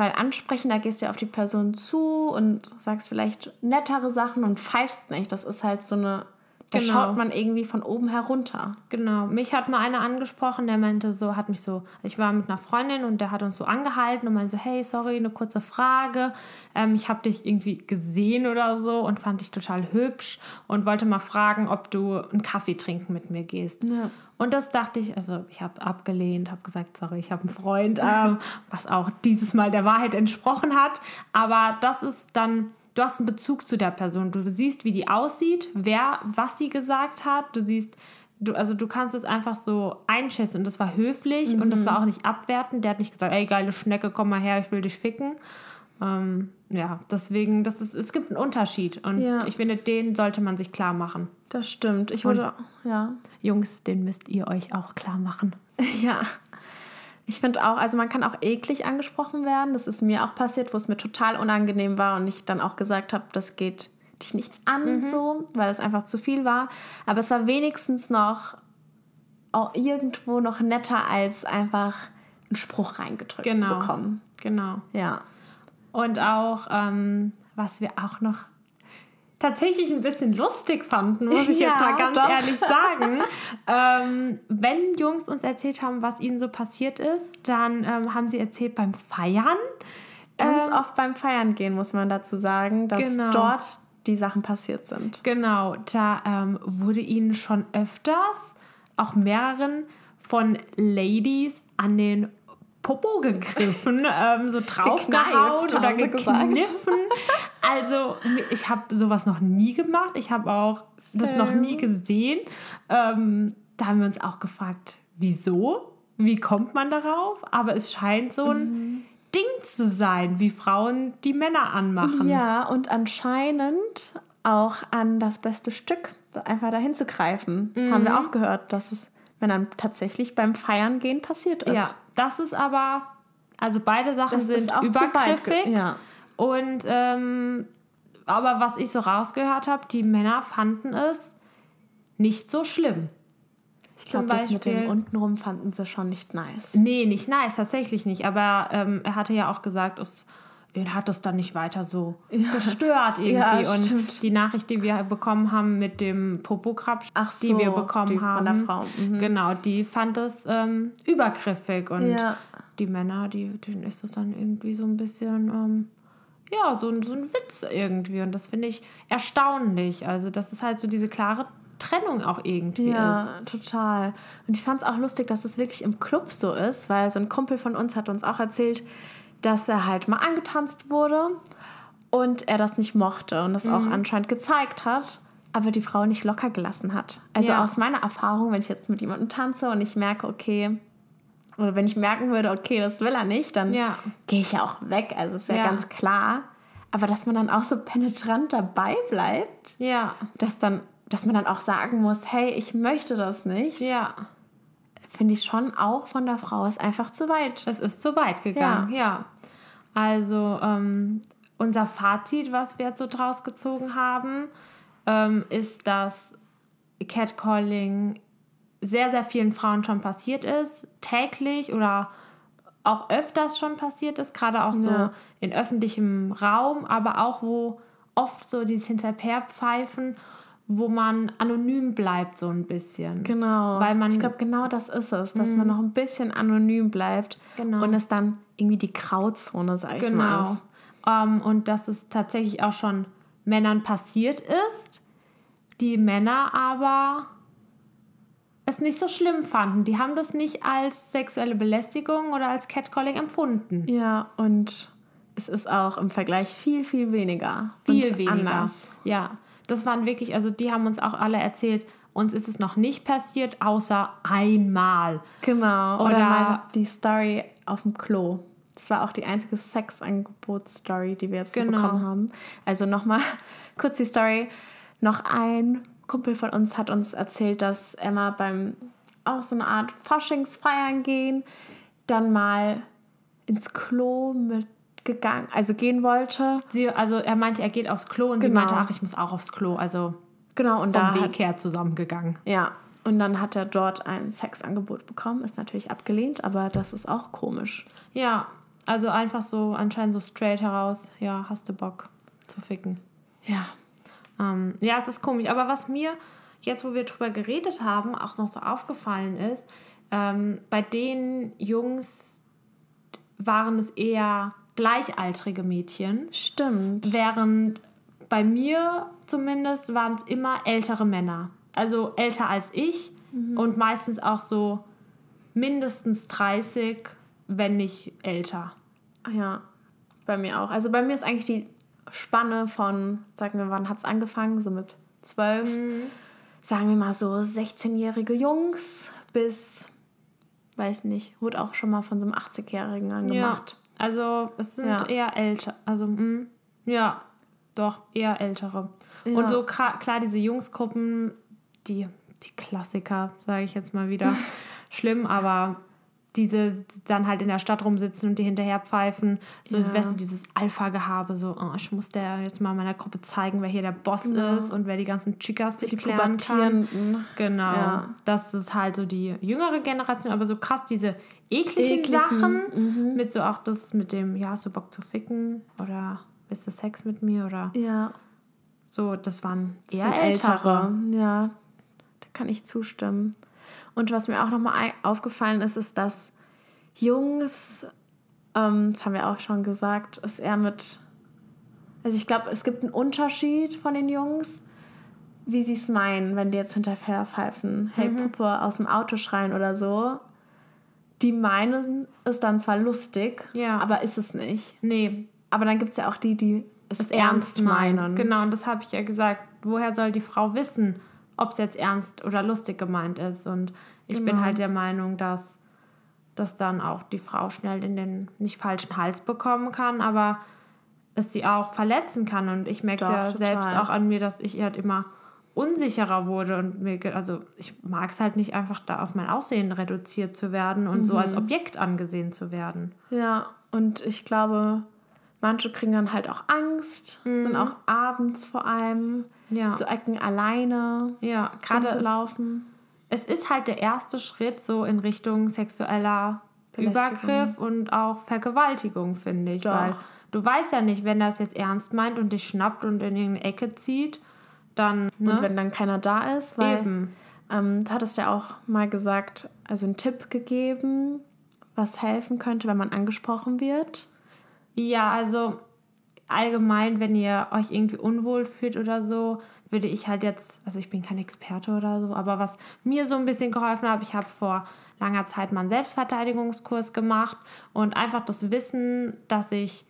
B: Weil ansprechen, da gehst du ja auf die Person zu und sagst vielleicht nettere Sachen und pfeifst nicht. Das ist halt so eine, da
C: Genau.
B: schaut man irgendwie von oben herunter.
C: Genau, mich hat mal einer angesprochen, der meinte so, hat mich so, ich war mit einer Freundin und der hat uns so angehalten und meinte so, hey, sorry, eine kurze Frage. Ähm, ich habe dich irgendwie gesehen oder so und fand dich total hübsch und wollte mal fragen, ob du einen Kaffee trinken mit mir gehst.
B: Ja.
C: Und das dachte ich, also ich habe abgelehnt, habe gesagt, sorry, ich habe einen Freund, ähm, was auch dieses Mal der Wahrheit entsprochen hat. Aber das ist dann, du hast einen Bezug zu der Person. Du siehst, wie die aussieht, wer, was sie gesagt hat. Du siehst, du, also du kannst es einfach so einschätzen. Und das war höflich und das war auch nicht abwertend. Der hat nicht gesagt, ey, geile Schnecke, komm mal her, ich will dich ficken. Ähm, ja, deswegen, das ist, es gibt einen Unterschied. Und
B: Ja.
C: ich finde, den sollte man sich klar machen.
B: Das stimmt. Ich wurde, ja.
C: Jungs, den müsst ihr euch auch klar machen.
B: Ja. Ich finde auch, also man kann auch eklig angesprochen werden. Das ist mir auch passiert, wo es mir total unangenehm war und ich dann auch gesagt habe, das geht dich nichts an, so, weil es einfach zu viel war. Aber es war wenigstens noch auch irgendwo noch netter, als einfach einen Spruch reingedrückt zu
C: Genau.
B: bekommen.
C: Genau.
B: Ja.
C: Und auch, ähm, was wir auch noch tatsächlich ein bisschen lustig fanden, muss ich jetzt
B: Ja,
C: mal ganz
B: doch.
C: ehrlich sagen. ähm, wenn Jungs uns erzählt haben, was ihnen so passiert ist, dann ähm, haben sie erzählt beim Feiern.
B: Ganz
C: Ähm,
B: oft beim Feiern gehen, muss man dazu sagen, dass
C: Genau.
B: dort die Sachen passiert sind.
C: Genau, da ähm, wurde ihnen schon öfters, auch mehreren von Ladies an den Popo gegriffen, ähm, so draufgehauen oder
B: haben
C: gekniffen. Also ich habe sowas noch nie gemacht. Ich habe auch das noch nie gesehen. Ähm, da haben wir uns auch gefragt, wieso? Wie kommt man darauf? Aber es scheint so ein
B: Mhm.
C: Ding zu sein, wie Frauen die Männer anmachen.
B: Ja, und anscheinend auch an das beste Stück einfach dahin zu greifen. Haben
C: Mhm.
B: wir auch gehört, dass es Männern tatsächlich beim Feiern gehen passiert ist.
C: Ja, das ist aber, also beide Sachen
B: das
C: sind übergriffig.
B: Ja.
C: Und ähm, aber was ich so rausgehört habe, die Männer fanden es nicht so schlimm.
B: Ich glaube, das mit dem untenrum fanden sie schon nicht nice.
C: Nee, nicht nice, tatsächlich nicht. Aber ähm, er hatte ja auch gesagt, es hat das dann nicht weiter so gestört irgendwie.
B: Ja,
C: und
B: stimmt.
C: die Nachricht, die wir bekommen haben mit dem Popokrabsch,
B: Ach
C: die wir
B: so,
C: bekommen
B: die von
C: haben,
B: der Frau, mhm.
C: genau, die fand es ähm, übergriffig und
B: Ja.
C: die Männer, die, denen ist das dann irgendwie so ein bisschen ähm, ja, so, ein- so ein Witz irgendwie. Und das finde ich erstaunlich. Also, dass es halt so diese klare Trennung auch irgendwie
B: Ja,
C: ist.
B: total. Und ich fand es auch lustig, dass es wirklich im Club so ist, weil so ein Kumpel von uns hat uns auch erzählt, dass er halt mal angetanzt wurde und er das nicht mochte und das auch anscheinend gezeigt hat, aber die Frau nicht locker gelassen hat. Also
C: Ja.
B: aus meiner Erfahrung, wenn ich jetzt mit jemandem tanze und ich merke, okay, oder wenn ich merken würde, okay, das will er nicht, dann
C: Ja.
B: gehe ich ja auch weg. Also ist ja,
C: Ja.
B: ganz klar. Aber dass man dann auch so penetrant dabei bleibt,
C: Ja,
B: dass dann, dass man dann auch sagen muss, hey, ich möchte das nicht,
C: ja.
B: Finde ich schon auch von der Frau ist einfach zu weit.
C: Es ist zu weit gegangen, ja. Also ähm, unser Fazit, was wir jetzt so draus gezogen haben, ähm, ist, dass Catcalling sehr, sehr vielen Frauen schon passiert ist, täglich oder auch öfters schon passiert ist, gerade auch so
B: Ja.
C: in öffentlichem Raum, aber auch wo oft so dieses Hinterherpfeifen, wo man anonym bleibt so ein bisschen.
B: Genau.
C: Weil man-
B: ich glaube, genau das ist es, dass man noch ein bisschen anonym bleibt
C: Genau.
B: und es dann irgendwie die Grauzone, sag ich mal.
C: Genau.
B: ist.
C: Ähm, und dass es tatsächlich auch schon Männern passiert ist, die Männer aber es nicht so schlimm fanden. Die haben das nicht als sexuelle Belästigung oder als Catcalling empfunden.
B: Ja, und es ist auch im Vergleich viel, viel weniger.
C: Viel weniger.
B: Anders.
C: Ja, das waren wirklich, also die haben uns auch alle erzählt, uns ist es noch nicht passiert, außer einmal.
B: Genau. Oder,
C: Oder-
B: mal die Story auf dem Klo. Das war auch die einzige Sexangebot-Story, die wir jetzt
C: Genau.
B: bekommen haben. Also nochmal kurz die Story. Noch ein Kumpel von uns hat uns erzählt, dass Emma beim auch so eine Art Faschingsfeiern gehen, dann mal ins Klo mitgegangen, also gehen wollte.
C: Sie, also er meinte, er geht aufs Klo und sie
B: Genau.
C: meinte, ach, ich muss auch aufs Klo. Also
B: Genau, und
C: vom
B: da
C: Weg her zusammengegangen.
B: ja, und dann hat er dort ein Sexangebot bekommen, ist natürlich abgelehnt, aber das ist auch komisch.
C: Ja, also einfach so anscheinend so straight heraus, ja, hast du Bock zu ficken.
B: Ja,
C: Ähm, ja, es ist komisch. Aber was mir jetzt, wo wir drüber geredet haben, auch noch so aufgefallen ist, ähm, bei den Jungs waren es eher gleichaltrige Mädchen,
B: stimmt.
C: während bei mir zumindest waren es immer ältere Männer. Also älter als ich und meistens auch so mindestens 30, wenn nicht älter.
B: Ja, bei mir auch. Also bei mir ist eigentlich die Spanne von, sagen wir, wann hat es angefangen? So mit zwölf. Sagen wir mal so 16-jährige Jungs bis, weiß nicht, wurde auch schon mal von so einem 80-Jährigen angemacht.
C: Ja, also es sind
B: Ja.
C: eher älter. Also, mh, ja, doch, eher ältere.
B: Ja.
C: Und so klar, klar, diese Jungsgruppen, die, die Klassiker, sage ich jetzt mal wieder, schlimm, aber diese dann halt in der Stadt rumsitzen und die hinterher pfeifen, so
B: Ja.
C: weißt du, dieses Alpha-Gehabe, so, oh, ich muss der jetzt mal meiner Gruppe zeigen, wer hier der Boss
B: Genau.
C: ist und wer die ganzen Chicas sich
B: Die
C: klären kann. Genau.
B: Ja.
C: Das ist halt so die jüngere Generation, aber so krass diese ekligen,
B: Ekligen,
C: Sachen mit so auch das mit dem, ja, hast du Bock zu ficken oder ist das Sex mit mir oder
B: Ja,
C: so, das waren eher
B: sind
C: ältere.
B: Ja, da kann ich zustimmen. Und was mir auch nochmal aufgefallen ist, ist, dass Jungs, ähm, das haben wir auch schon gesagt, ist eher mit. Also ich glaube, es gibt einen Unterschied von den Jungs, wie sie es meinen, wenn die jetzt hinterher pfeifen, hey
C: Mhm.
B: Puppe, aus dem Auto schreien oder so. Die meinen es dann zwar lustig,
C: Ja.
B: aber ist es nicht.
C: Nee,
B: Aber dann gibt es ja auch die, die es
C: es
B: ernst meinen.
C: Genau, und das habe ich ja gesagt. Woher soll die Frau wissen, ob es jetzt ernst oder lustig gemeint ist? Und ich bin
B: Genau.
C: halt der Meinung, dass dass dann auch die Frau schnell in den nicht falschen Hals bekommen kann, aber es sie auch verletzen kann. Und ich merke es ja
B: total.
C: selbst auch an mir, dass ich halt immer unsicherer wurde und mir, also ich mag es halt nicht einfach da auf mein Aussehen reduziert zu werden und so
B: Mhm.
C: als Objekt angesehen zu werden.
B: Ja, und ich glaube, manche kriegen dann halt auch Angst und auch abends vor allem
C: Mhm. Ja.
B: zu Ecken alleine
C: Ja, gerade
B: rumzulaufen.
C: es ist halt der erste Schritt so in Richtung sexueller. Übergriff und auch Vergewaltigung, finde ich.
B: Doch.
C: Weil du weißt ja nicht, wenn es jetzt ernst meint und dich schnappt und in irgendeine Ecke zieht, dann, ne?
B: Und wenn dann keiner da ist, weil
C: Eben.
B: ähm, du hattest ja auch mal gesagt, also einen Tipp gegeben, was helfen könnte, wenn man angesprochen wird.
C: Ja, also allgemein, wenn ihr euch irgendwie unwohl fühlt oder so, würde ich halt jetzt, also ich bin kein Experte oder so, aber was mir so ein bisschen geholfen hat, ich habe vor langer Zeit mal einen Selbstverteidigungskurs gemacht und einfach das Wissen, dass ich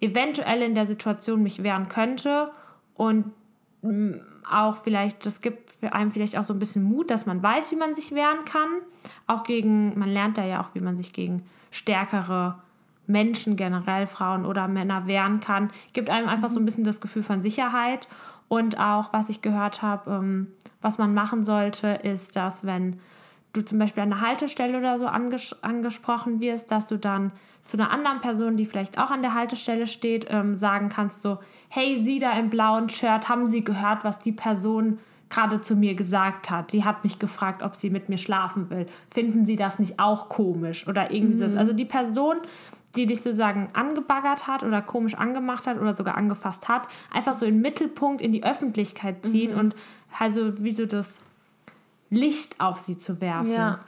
C: eventuell in der Situation mich wehren könnte und mh, auch vielleicht, das gibt einem vielleicht auch so ein bisschen Mut, dass man weiß, wie man sich wehren kann. Auch gegen, man lernt da ja auch, wie man sich gegen stärkere Menschen, generell Frauen oder Männer wehren kann. Gibt einem einfach so ein bisschen das Gefühl von Sicherheit. Und auch, was ich gehört habe, ähm, was man machen sollte, ist, dass wenn du zum Beispiel an der Haltestelle oder so anges angesprochen wirst, dass du dann zu einer anderen Person, die vielleicht auch an der Haltestelle steht, ähm, sagen kannst so, hey, Sie da im blauen Shirt, haben Sie gehört, was die Person gerade zu mir gesagt hat? Die hat mich gefragt, ob sie mit mir schlafen will. Finden Sie das nicht auch komisch oder irgendwie so? Also die Person, die dich sozusagen angebaggert hat oder komisch angemacht hat oder sogar angefasst hat, einfach so in den Mittelpunkt in die Öffentlichkeit ziehen und also wie so das Licht auf sie zu werfen.
B: Ja.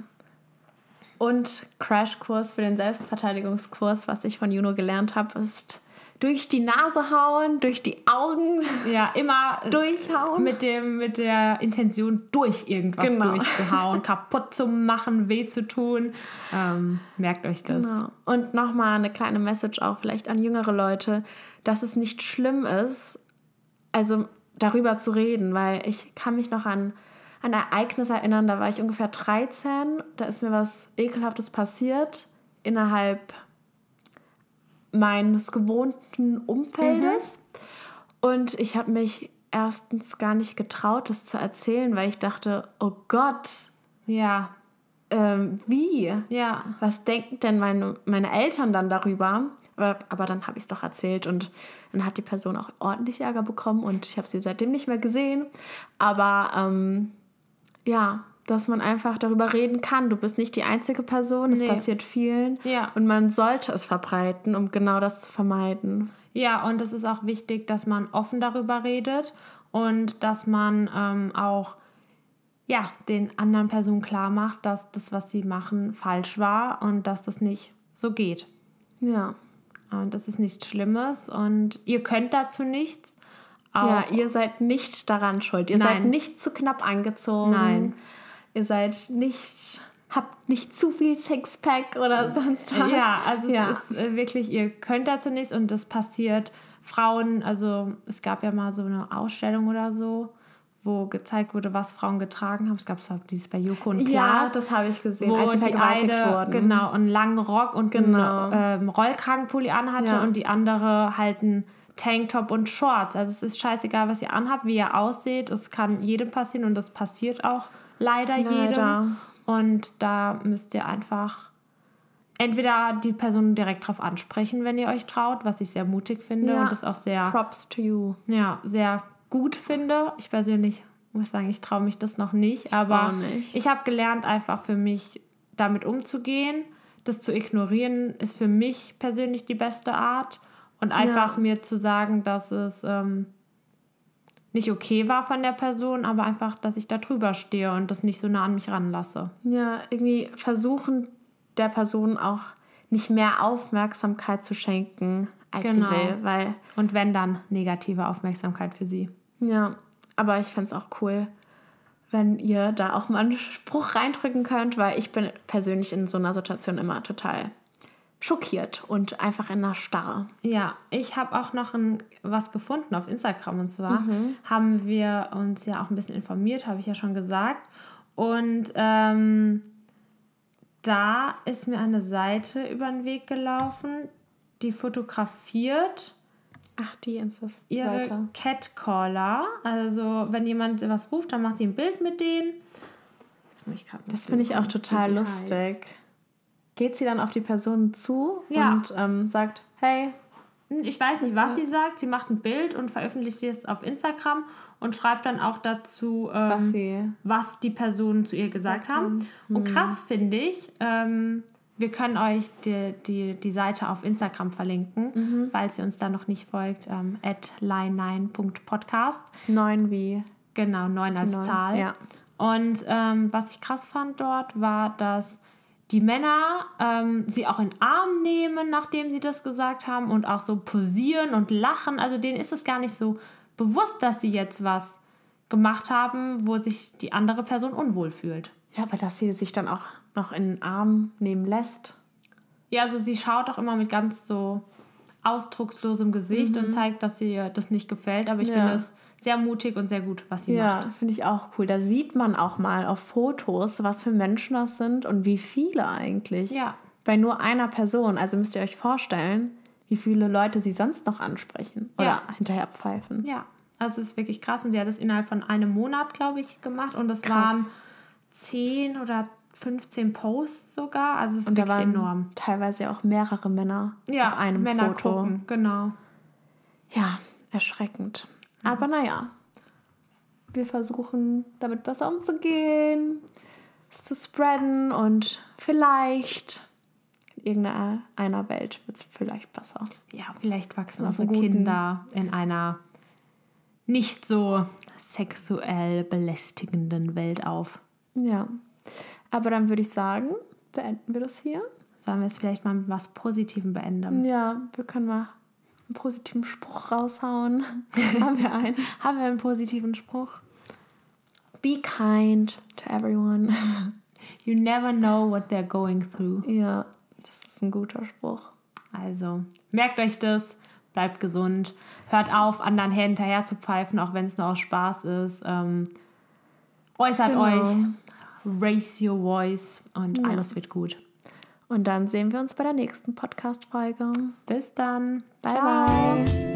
B: Und Crashkurs für den Selbstverteidigungskurs, was ich von Juno gelernt habe, ist durch die Nase hauen, durch die Augen
C: Ja, immer
B: durchhauen.
C: mit, dem, mit der Intention, durch irgendwas
B: Genau.
C: durchzuhauen, kaputt zu machen, weh zu tun. Ähm, merkt euch das.
B: Genau. Und nochmal eine kleine Message auch vielleicht an jüngere Leute, dass es nicht schlimm ist, also darüber zu reden, weil ich kann mich noch an ein Ereignis erinnern, da war ich ungefähr 13, da ist mir was Ekelhaftes passiert innerhalb meines gewohnten Umfeldes. Und ich habe mich erstens gar nicht getraut, das zu erzählen, weil ich dachte, oh Gott,
C: Ja,
B: ähm, wie?
C: ja.
B: was denken denn meine, meine Eltern dann darüber? Aber, aber dann habe ich es doch erzählt und dann hat die Person auch ordentlich Ärger bekommen und ich habe sie seitdem nicht mehr gesehen. Aber ähm, ja, dass man einfach darüber reden kann. Du bist nicht die einzige Person, es
C: Nee.
B: passiert vielen
C: Ja.
B: und man sollte es verbreiten, um genau das zu vermeiden.
C: Ja, und es ist auch wichtig, dass man offen darüber redet und dass man ähm, auch ja, den anderen Personen klar macht, dass das, was sie machen, falsch war und dass das nicht so geht.
B: Ja.
C: Und das ist nichts Schlimmes und ihr könnt dazu nichts. Auch,
B: Ja, ihr seid nicht daran schuld. Ihr seid
C: Nein.
B: nicht zu knapp angezogen.
C: Nein.
B: Ihr seid nicht, habt nicht zu viel Sixpack oder sonst was.
C: Ja, also
B: Ja.
C: es ist äh, wirklich, ihr könnt dazu nichts und das passiert Frauen, also es gab ja mal so eine Ausstellung oder so, wo gezeigt wurde, was Frauen getragen haben. Es gab zwar dieses bei Joko und
B: Ja,
C: Klaas,
B: das habe ich gesehen,
C: wo
B: als sie
C: die
B: vergewaltigt
C: eine
B: wurden.
C: genau einen langen Rock und
B: Genau.
C: einen ähm, Rollkragenpulli anhatte
B: Ja.
C: und die andere halt einen Tanktop und Shorts. Also es ist scheißegal, was ihr anhabt, wie ihr ausseht. Es kann jedem passieren und das passiert auch leider,
B: Leider.
C: jedem. Und da müsst ihr einfach entweder die Person direkt drauf ansprechen, wenn ihr euch traut, was ich sehr mutig finde
B: Ja.
C: und das auch sehr,
B: Props to you.
C: ja, sehr gut finde. Ich persönlich muss sagen, ich traue mich das noch nicht, aber
B: auch nicht.
C: ich habe gelernt, einfach für mich damit umzugehen. Das zu ignorieren ist für mich persönlich die beste Art. Und einfach
B: Ja.
C: mir zu sagen, dass es ähm, nicht okay war von der Person, aber einfach, dass ich da drüber stehe und das nicht so nah an mich ranlasse.
B: Ja, irgendwie versuchen der Person auch nicht mehr Aufmerksamkeit zu schenken, als
C: Genau.
B: sie will. Weil,
C: Und wenn dann negative Aufmerksamkeit für sie.
B: ja, aber ich fände es auch cool, wenn ihr da auch mal einen Spruch reindrücken könnt, weil ich bin persönlich in so einer Situation immer total schockiert und einfach in einer Starre.
C: Ja, ich habe auch noch ein, was gefunden auf Instagram und zwar haben wir uns ja auch ein bisschen informiert, habe ich ja schon gesagt. Und ähm, da ist mir eine Seite über den Weg gelaufen, die fotografiert
B: Ach, die ist das
C: ihre
B: weiter.
C: Catcaller. Also wenn jemand was ruft, dann macht sie ein Bild mit denen. Jetzt muss ich mal
B: Das finde ich auch total lustig.
C: heißt.
B: Geht sie dann auf die Person zu
C: Ja.
B: und ähm, sagt, hey,
C: Ich weiß nicht, was sie sagt. Sie macht ein Bild und veröffentlicht es auf Instagram und schreibt dann auch dazu, ähm,
B: was sie...
C: was die Personen zu ihr gesagt haben. Und krass finde ich, ähm, wir können euch die, die, die Seite auf Instagram verlinken, falls ihr uns da noch nicht folgt, ähm, at line9.podcast.
B: Neun wie...
C: Genau, 9 als
B: Neun,
C: Zahl.
B: ja.
C: Und ähm, was ich krass fand dort, war, dass die Männer ähm, sie auch in den Arm nehmen, nachdem sie das gesagt haben und auch so posieren und lachen. Also denen ist es gar nicht so bewusst, dass sie jetzt was gemacht haben, wo sich die andere Person unwohl fühlt.
B: Ja, aber dass sie sich dann auch noch in den Arm nehmen lässt.
C: Ja, also sie schaut auch immer mit ganz so ausdruckslosem Gesicht und zeigt, dass ihr das nicht gefällt. Aber ich
B: Ja.
C: finde es sehr mutig und sehr gut, was sie
B: Ja,
C: macht.
B: finde ich auch cool. Da sieht man auch mal auf Fotos, was für Menschen das sind und wie viele eigentlich.
C: Ja.
B: Bei nur einer Person. Also müsst ihr euch vorstellen, wie viele Leute sie sonst noch ansprechen oder
C: Ja.
B: hinterher pfeifen.
C: Ja, also es ist wirklich krass. Und sie hat es innerhalb von einem Monat, glaube ich, gemacht. Und es
B: Krass.
C: waren 10 oder 15 Posts sogar. Also es ist
B: Und da
C: wirklich
B: waren
C: enorm.
B: teilweise auch mehrere Männer
C: Ja,
B: auf einem
C: Männer
B: Foto.
C: gucken, genau.
B: Ja, erschreckend. Aber naja, wir versuchen damit besser umzugehen, es zu spreaden und vielleicht in irgendeiner einer Welt wird es vielleicht besser.
C: Ja, vielleicht wachsen unsere
B: guten-
C: Kinder in einer nicht so sexuell belästigenden Welt auf.
B: Ja, aber dann würde ich sagen, beenden wir das hier.
C: Sollen wir es vielleicht mal mit was Positivem beenden?
B: Ja, wir können mal einen positiven Spruch raushauen. Haben wir einen?
C: Haben wir einen positiven Spruch?
B: Be kind to everyone.
C: You never know what they're going through.
B: ja, das ist ein guter Spruch.
C: Also, merkt euch das, bleibt gesund, hört auf, anderen hinterher zu pfeifen, auch wenn es nur aus Spaß ist. Ähm, äußert
B: Genau.
C: euch, raise your voice und alles wird gut.
B: Und dann sehen wir uns bei der nächsten Podcast-Folge.
C: Bis dann. 拜
B: 拜。